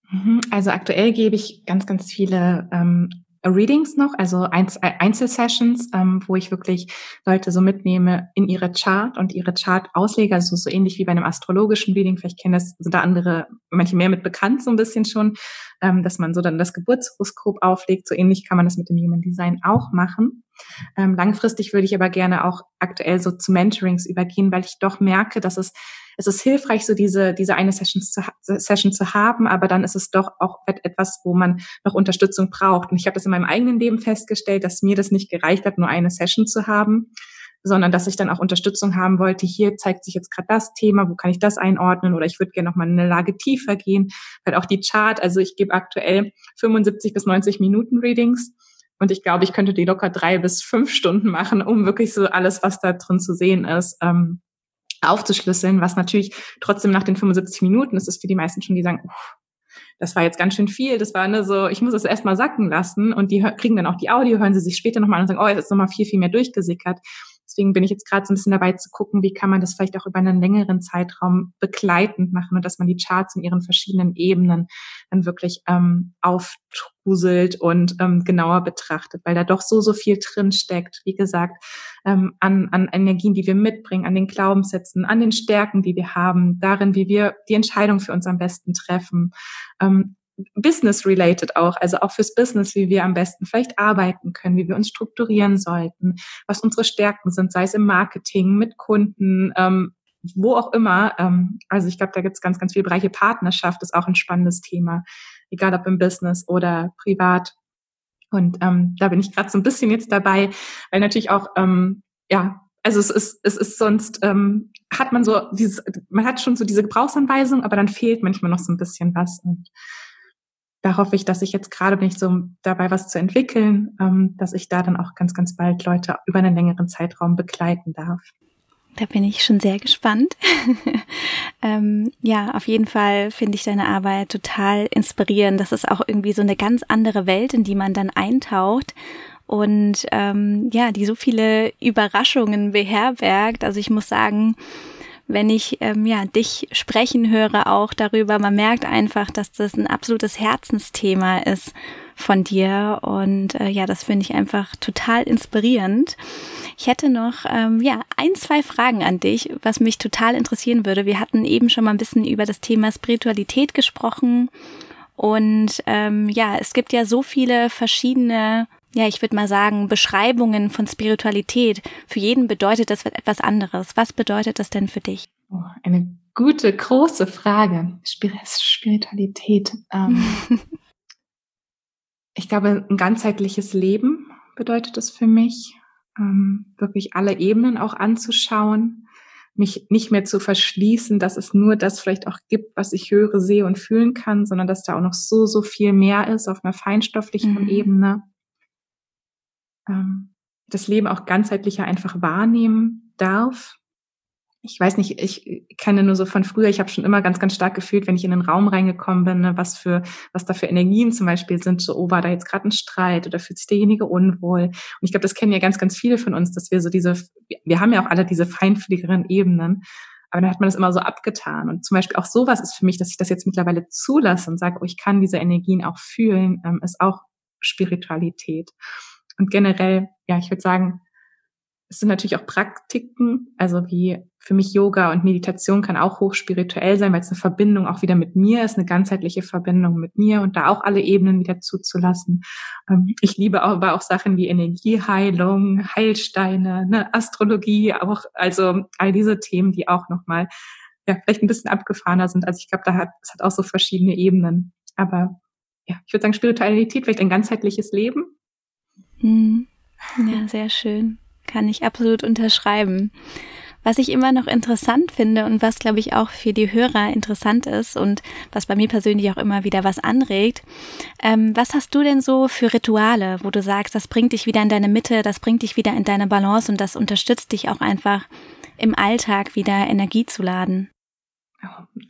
Mhm, also aktuell gebe ich ganz, ganz viele ähm, Readings noch, also äh, Einzelsessions, ähm, wo ich wirklich Leute so mitnehme in ihre Chart und ihre Chart auslege, also so ähnlich wie bei einem astrologischen Reading, vielleicht kennen das, sind da andere, manche mehr mit bekannt so ein bisschen schon, ähm, dass man so dann das Geburtshoroskop auflegt, so ähnlich kann man das mit dem Human Design auch machen. Ähm, langfristig würde ich aber gerne auch aktuell so zu Mentorings übergehen, weil ich doch merke, dass es es ist hilfreich, so diese, diese eine Session zu, Session zu haben, aber dann ist es doch auch etwas, wo man noch Unterstützung braucht. Und ich habe das in meinem eigenen Leben festgestellt, dass mir das nicht gereicht hat, nur eine Session zu haben, sondern dass ich dann auch Unterstützung haben wollte. Hier zeigt sich jetzt gerade das Thema, wo kann ich das einordnen oder ich würde gerne noch mal eine Lage tiefer gehen, weil auch die Chart, also ich gebe aktuell 75 bis 90 Minuten Readings und ich glaube, ich könnte die locker drei bis fünf Stunden machen, um wirklich so alles, was da drin zu sehen ist, ähm, aufzuschlüsseln, was natürlich trotzdem nach den 75 Minuten ist es für die meisten schon, die sagen, uff, das war jetzt ganz schön viel. Das war ne, so, ich muss es erstmal sacken lassen und die kriegen dann auch die Audio, hören sie sich später nochmal an und sagen, oh, jetzt ist nochmal viel, viel mehr durchgesickert. Deswegen bin ich jetzt gerade so ein bisschen dabei zu gucken, wie kann man das vielleicht auch über einen längeren Zeitraum begleitend machen und dass man die Charts in ihren verschiedenen Ebenen dann wirklich ähm, aufdruselt und ähm, genauer betrachtet, weil da doch so, so viel drin steckt, wie gesagt, ähm, an, an Energien, die wir mitbringen, an den Glaubenssätzen, an den Stärken, die wir haben, darin, wie wir die Entscheidung für uns am besten treffen. Ähm, Business-related auch, also auch fürs Business, wie wir am besten vielleicht arbeiten können, wie wir uns strukturieren sollten, was unsere Stärken sind, sei es im Marketing, mit Kunden, ähm, wo auch immer. Ähm, also ich glaube, da gibt es ganz, ganz viele Bereiche. Partnerschaft ist auch ein spannendes Thema, egal ob im Business oder privat. Und ähm, da bin ich gerade so ein bisschen jetzt dabei, weil natürlich auch, ähm, ja, also es ist, es ist sonst, ähm, hat man so dieses, man hat schon so diese Gebrauchsanweisung, aber dann fehlt manchmal noch so ein bisschen was. Und da hoffe ich, dass ich jetzt gerade bin ich so dabei, was zu entwickeln, ähm, dass ich da dann auch ganz, ganz bald Leute über einen längeren Zeitraum begleiten darf.
Da bin ich schon sehr gespannt. (laughs) ähm, ja, auf jeden Fall finde ich deine Arbeit total inspirierend. Das ist auch irgendwie so eine ganz andere Welt, in die man dann eintaucht und ähm, ja, die so viele Überraschungen beherbergt. Also ich muss sagen, wenn ich ähm, ja dich sprechen höre auch darüber. Man merkt einfach, dass das ein absolutes Herzensthema ist von dir und äh, ja, das finde ich einfach total inspirierend. Ich hätte noch ähm, ja ein, zwei Fragen an dich, was mich total interessieren würde. Wir hatten eben schon mal ein bisschen über das Thema Spiritualität gesprochen und ähm, ja, es gibt ja so viele verschiedene ja, ich würde mal sagen, Beschreibungen von Spiritualität. Für jeden bedeutet das etwas anderes. Was bedeutet das denn für dich?
Oh, eine gute, große Frage. Spiritualität. Ähm, (laughs) ich glaube, ein ganzheitliches Leben bedeutet das für mich. Ähm, wirklich alle Ebenen auch anzuschauen, mich nicht mehr zu verschließen, dass es nur das vielleicht auch gibt, was ich höre, sehe und fühlen kann, sondern dass da auch noch so, so viel mehr ist auf einer feinstofflichen mhm. Ebene ähm, das Leben auch ganzheitlicher einfach wahrnehmen darf. Ich weiß nicht, ich kenne nur so von früher, ich habe schon immer ganz, ganz stark gefühlt, wenn ich in einen Raum reingekommen bin, ne, was für, was da für Energien zum Beispiel sind, so, oh, war da jetzt gerade ein Streit oder fühlt sich derjenige unwohl? Und ich glaube, das kennen ja ganz, ganz viele von uns, dass wir so diese, wir haben ja auch alle diese feinfühligeren Ebenen, aber dann hat man das immer so abgetan. Und zum Beispiel auch sowas ist für mich, dass ich das jetzt mittlerweile zulasse und sage, oh, ich kann diese Energien auch fühlen, ähm, ist auch Spiritualität. Und generell, ja, ich würde sagen, es sind natürlich auch Praktiken, also wie für mich Yoga und Meditation kann auch hochspirituell sein, weil es eine Verbindung auch wieder mit mir ist, eine ganzheitliche Verbindung mit mir und da auch alle Ebenen wieder zuzulassen. Ähm, ich liebe aber auch Sachen wie Energieheilung, Heilsteine, ne, Astrologie, auch also all diese Themen, die auch nochmal ja vielleicht ein bisschen abgefahrener sind. Also ich glaube, da hat es hat auch so verschiedene Ebenen. Aber ja, ich würde sagen Spiritualität vielleicht ein ganzheitliches Leben
hm. Ja, sehr schön. Kann ich absolut unterschreiben. Was ich immer noch interessant finde und was, glaube ich, auch für die Hörer interessant ist und was bei mir persönlich auch immer wieder was anregt, ähm, was hast du denn so für Rituale, wo du sagst, das bringt dich wieder in deine Mitte, das bringt dich wieder in deine Balance und das unterstützt dich auch einfach im Alltag wieder Energie zu laden?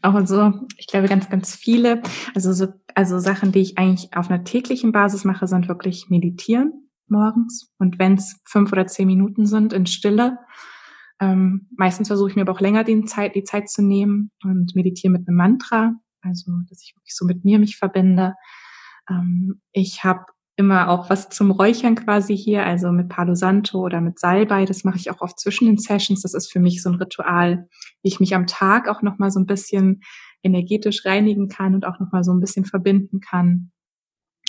Auch so, ich glaube, ganz, ganz viele. Also so, also Sachen, die ich eigentlich auf einer täglichen Basis mache, sind wirklich meditieren morgens. Und wenn es fünf oder zehn Minuten sind in Stille, ähm, meistens versuche ich mir aber auch länger die Zeit, die Zeit zu nehmen und meditiere mit einem Mantra, also dass ich wirklich so mit mir mich verbinde. Ähm, ich habe immer auch was zum Räuchern quasi hier, also mit Palo Santo oder mit Salbei. Das mache ich auch oft zwischen den Sessions. Das ist für mich so ein Ritual, wie ich mich am Tag auch noch mal so ein bisschen energetisch reinigen kann und auch noch mal so ein bisschen verbinden kann.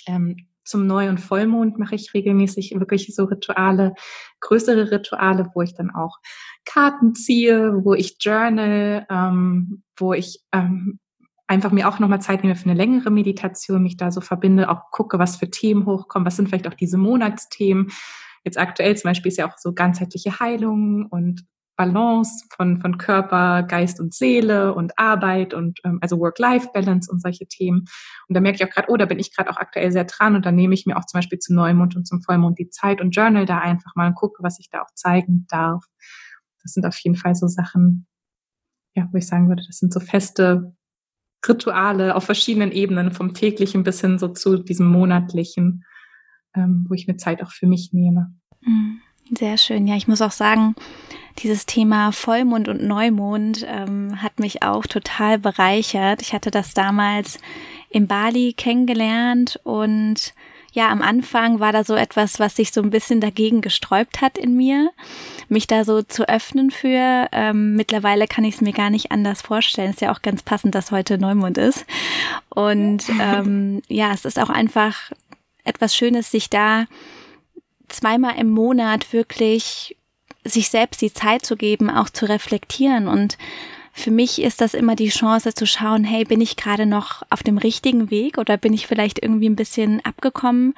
Ähm, zum Neu- und Vollmond mache ich regelmäßig wirklich so Rituale, größere Rituale, wo ich dann auch Karten ziehe, wo ich journal, ähm, wo ich ähm, einfach mir auch nochmal Zeit nehme für eine längere Meditation, mich da so verbinde, auch gucke, was für Themen hochkommen, was sind vielleicht auch diese Monatsthemen. Jetzt aktuell zum Beispiel ist ja auch so ganzheitliche Heilung und Balance von, von Körper, Geist und Seele und Arbeit und ähm, also Work-Life-Balance und solche Themen. Und da merke ich auch gerade, oh, da bin ich gerade auch aktuell sehr dran und dann nehme ich mir auch zum Beispiel zu Neumond und zum Vollmond die Zeit und journal da einfach mal und gucke, was ich da auch zeigen darf. Das sind auf jeden Fall so Sachen, ja, wo ich sagen würde, das sind so feste Rituale auf verschiedenen Ebenen, vom täglichen bis hin so zu diesem monatlichen, ähm, wo ich mir Zeit auch für mich nehme.
Mhm. Sehr schön. Ja, ich muss auch sagen, dieses Thema Vollmond und Neumond ähm, hat mich auch total bereichert. Ich hatte das damals in Bali kennengelernt und ja, am Anfang war da so etwas, was sich so ein bisschen dagegen gesträubt hat in mir, mich da so zu öffnen für. Ähm, mittlerweile kann ich es mir gar nicht anders vorstellen. Ist ja auch ganz passend, dass heute Neumond ist. Und (laughs) ähm, ja, es ist auch einfach etwas Schönes, sich da zweimal im Monat wirklich sich selbst die Zeit zu geben, auch zu reflektieren und für mich ist das immer die Chance zu schauen, hey, bin ich gerade noch auf dem richtigen Weg oder bin ich vielleicht irgendwie ein bisschen abgekommen?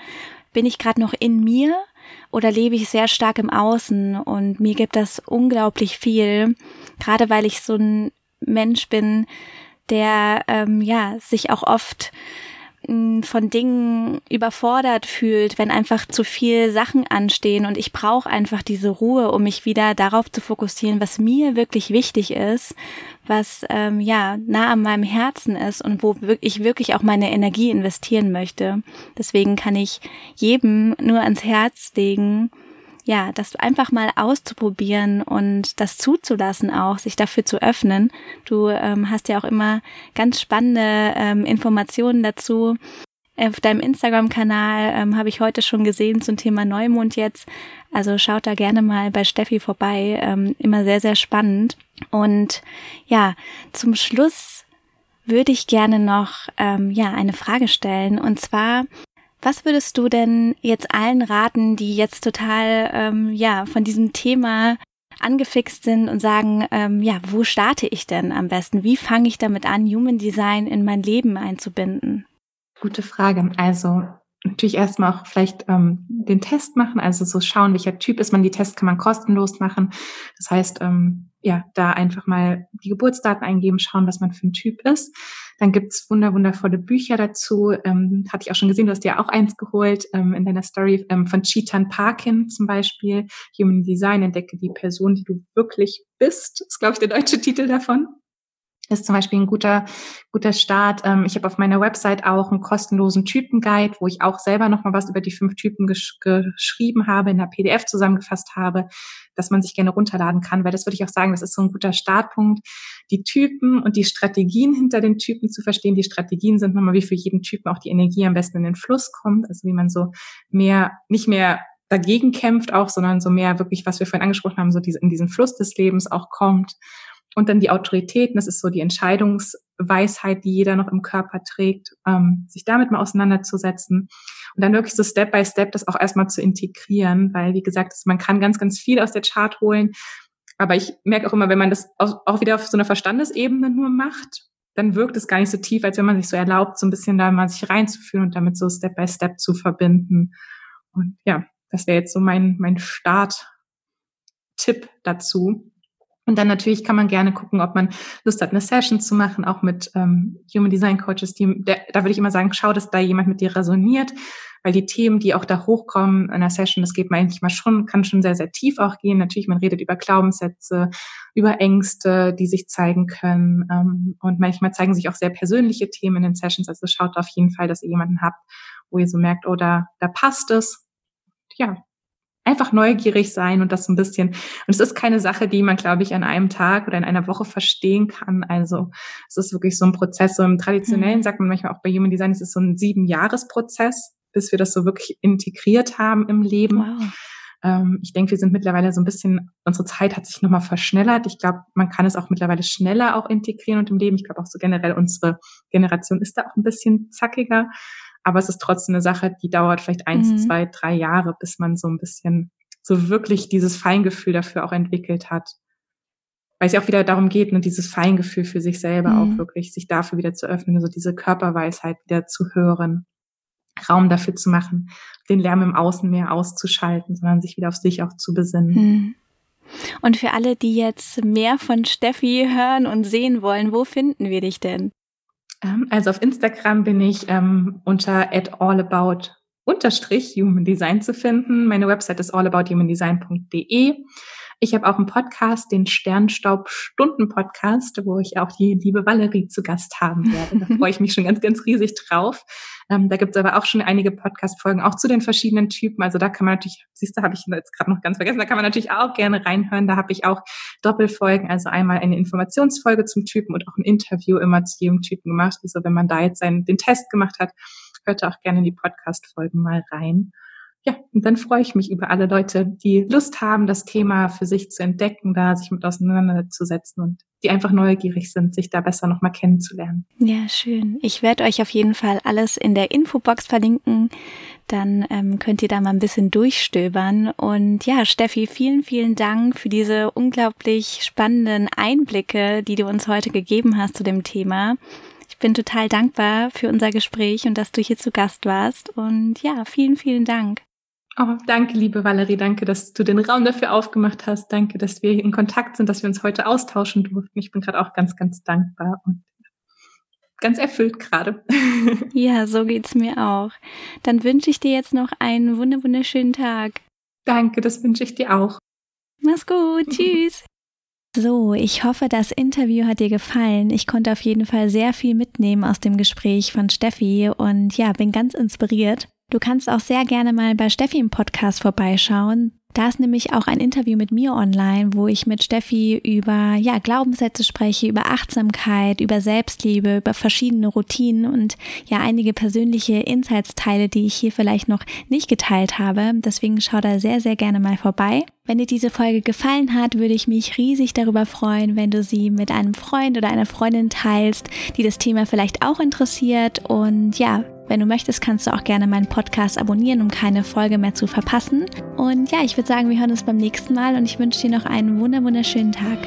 Bin ich gerade noch in mir oder lebe ich sehr stark im Außen? Und mir gibt das unglaublich viel, gerade weil ich so ein Mensch bin, der ähm, ja sich auch oft von Dingen überfordert fühlt, wenn einfach zu viel Sachen anstehen und ich brauche einfach diese Ruhe, um mich wieder darauf zu fokussieren, was mir wirklich wichtig ist, was ähm, ja nah an meinem Herzen ist und wo ich wirklich auch meine Energie investieren möchte. Deswegen kann ich jedem nur ans Herz legen, ja, das einfach mal auszuprobieren und das zuzulassen auch, sich dafür zu öffnen. Du ähm, hast ja auch immer ganz spannende ähm, Informationen dazu. Auf deinem Instagram-Kanal ähm, habe ich heute schon gesehen zum Thema Neumond jetzt. Also schaut da gerne mal bei Steffi vorbei. Ähm, immer sehr, sehr spannend. Und ja, zum Schluss würde ich gerne noch ähm, ja eine Frage stellen. Und zwar was würdest du denn jetzt allen raten, die jetzt total ähm, ja von diesem Thema angefixt sind und sagen, ähm, ja, wo starte ich denn am besten? Wie fange ich damit an, Human Design in mein Leben einzubinden?
Gute Frage. Also natürlich erstmal auch vielleicht ähm, den Test machen, also so schauen, welcher Typ ist man. Die Tests kann man kostenlos machen. Das heißt, ähm, ja, da einfach mal die Geburtsdaten eingeben, schauen, was man für ein Typ ist. Dann gibt's wunder, wundervolle Bücher dazu. Ähm, hatte ich auch schon gesehen, du hast dir auch eins geholt ähm, in deiner Story ähm, von Chetan Parkin zum Beispiel. Human Design, entdecke die Person, die du wirklich bist. ist, glaube ich, der deutsche Titel davon ist zum Beispiel ein guter, guter Start. Ähm, ich habe auf meiner Website auch einen kostenlosen Typenguide, wo ich auch selber nochmal was über die fünf Typen gesch geschrieben habe, in der PDF zusammengefasst habe, dass man sich gerne runterladen kann, weil das würde ich auch sagen, das ist so ein guter Startpunkt, die Typen und die Strategien hinter den Typen zu verstehen. Die Strategien sind nochmal, wie für jeden Typen auch die Energie am besten in den Fluss kommt, also wie man so mehr, nicht mehr dagegen kämpft auch, sondern so mehr wirklich, was wir vorhin angesprochen haben, so diese, in diesen Fluss des Lebens auch kommt und dann die Autoritäten, das ist so die Entscheidungsweisheit, die jeder noch im Körper trägt, ähm, sich damit mal auseinanderzusetzen und dann wirklich so Step by Step das auch erstmal zu integrieren, weil wie gesagt, man kann ganz, ganz viel aus der Chart holen. Aber ich merke auch immer, wenn man das auch wieder auf so einer Verstandesebene nur macht, dann wirkt es gar nicht so tief, als wenn man sich so erlaubt, so ein bisschen da mal sich reinzuführen und damit so Step by Step zu verbinden. Und ja, das wäre jetzt so mein, mein Start-Tipp dazu. Und dann natürlich kann man gerne gucken, ob man Lust hat, eine Session zu machen, auch mit ähm, Human Design Coaches. Die, der, da würde ich immer sagen, schau, dass da jemand mit dir resoniert, weil die Themen, die auch da hochkommen in einer Session, das geht manchmal schon, kann schon sehr, sehr tief auch gehen. Natürlich, man redet über Glaubenssätze, über Ängste, die sich zeigen können. Ähm, und manchmal zeigen sich auch sehr persönliche Themen in den Sessions. Also schaut auf jeden Fall, dass ihr jemanden habt, wo ihr so merkt, oh, da, da passt es. Ja, einfach neugierig sein und das so ein bisschen. Und es ist keine Sache, die man, glaube ich, an einem Tag oder in einer Woche verstehen kann. Also es ist wirklich so ein Prozess. So im traditionellen mhm. sagt man manchmal auch bei Human Design, es ist so ein sieben Jahres-Prozess, bis wir das so wirklich integriert haben im Leben. Wow. Ähm, ich denke, wir sind mittlerweile so ein bisschen, unsere Zeit hat sich nochmal verschnellert. Ich glaube, man kann es auch mittlerweile schneller auch integrieren und im Leben. Ich glaube auch so generell unsere Generation ist da auch ein bisschen zackiger. Aber es ist trotzdem eine Sache, die dauert vielleicht eins, mhm. zwei, drei Jahre, bis man so ein bisschen so wirklich dieses Feingefühl dafür auch entwickelt hat. Weil es ja auch wieder darum geht, ne, dieses Feingefühl für sich selber mhm. auch wirklich, sich dafür wieder zu öffnen, so also diese Körperweisheit wieder zu hören, Raum dafür zu machen, den Lärm im Außen mehr auszuschalten, sondern sich wieder auf sich auch zu besinnen. Mhm.
Und für alle, die jetzt mehr von Steffi hören und sehen wollen, wo finden wir dich denn?
Ähm, also auf Instagram bin ich ähm, unter at allabout unterstrich Human Design zu finden. Meine Website ist allabouthumandesign.de. Ich habe auch einen Podcast, den Sternstaub-Stunden-Podcast, wo ich auch die liebe Valerie zu Gast haben werde. Da (laughs) freue ich mich schon ganz, ganz riesig drauf. Ähm, da gibt es aber auch schon einige Podcast-Folgen, auch zu den verschiedenen Typen. Also da kann man natürlich, siehst du, habe ich jetzt gerade noch ganz vergessen, da kann man natürlich auch gerne reinhören. Da habe ich auch Doppelfolgen, also einmal eine Informationsfolge zum Typen und auch ein Interview immer zu jedem Typen gemacht. Also wenn man da jetzt seinen, den Test gemacht hat, hört auch gerne in die Podcast-Folgen mal rein ja, und dann freue ich mich über alle Leute, die Lust haben, das Thema für sich zu entdecken, da sich mit auseinanderzusetzen und die einfach neugierig sind, sich da besser nochmal kennenzulernen.
Ja, schön. Ich werde euch auf jeden Fall alles in der Infobox verlinken. Dann ähm, könnt ihr da mal ein bisschen durchstöbern. Und ja, Steffi, vielen, vielen Dank für diese unglaublich spannenden Einblicke, die du uns heute gegeben hast zu dem Thema. Ich bin total dankbar für unser Gespräch und dass du hier zu Gast warst. Und ja, vielen, vielen Dank.
Oh, danke, liebe Valerie. Danke, dass du den Raum dafür aufgemacht hast. Danke, dass wir in Kontakt sind, dass wir uns heute austauschen durften. Ich bin gerade auch ganz, ganz dankbar und ganz erfüllt gerade. (laughs)
Ja, so geht's mir auch. Dann wünsche ich dir jetzt noch einen wunderschönen Tag.
Danke, das wünsche ich dir auch.
Mach's gut. (laughs) Tschüss. So, ich hoffe, das Interview hat dir gefallen. Ich konnte auf jeden Fall sehr viel mitnehmen aus dem Gespräch von Steffi und ja, bin ganz inspiriert. Du kannst auch sehr gerne mal bei Steffi im Podcast vorbeischauen. Da ist nämlich auch ein Interview mit mir online, wo ich mit Steffi über ja, Glaubenssätze spreche, über Achtsamkeit, über Selbstliebe, über verschiedene Routinen und ja einige persönliche Insights teile, die ich hier vielleicht noch nicht geteilt habe. Deswegen schau da sehr, sehr gerne mal vorbei. Wenn dir diese Folge gefallen hat, würde ich mich riesig darüber freuen, wenn du sie mit einem Freund oder einer Freundin teilst, die das Thema vielleicht auch interessiert. Und ja, wenn du möchtest, kannst du auch gerne meinen Podcast abonnieren, um keine Folge mehr zu verpassen. Und ja, ich würde sagen, wir hören uns beim nächsten Mal und ich wünsche dir noch einen wunderschönen Tag.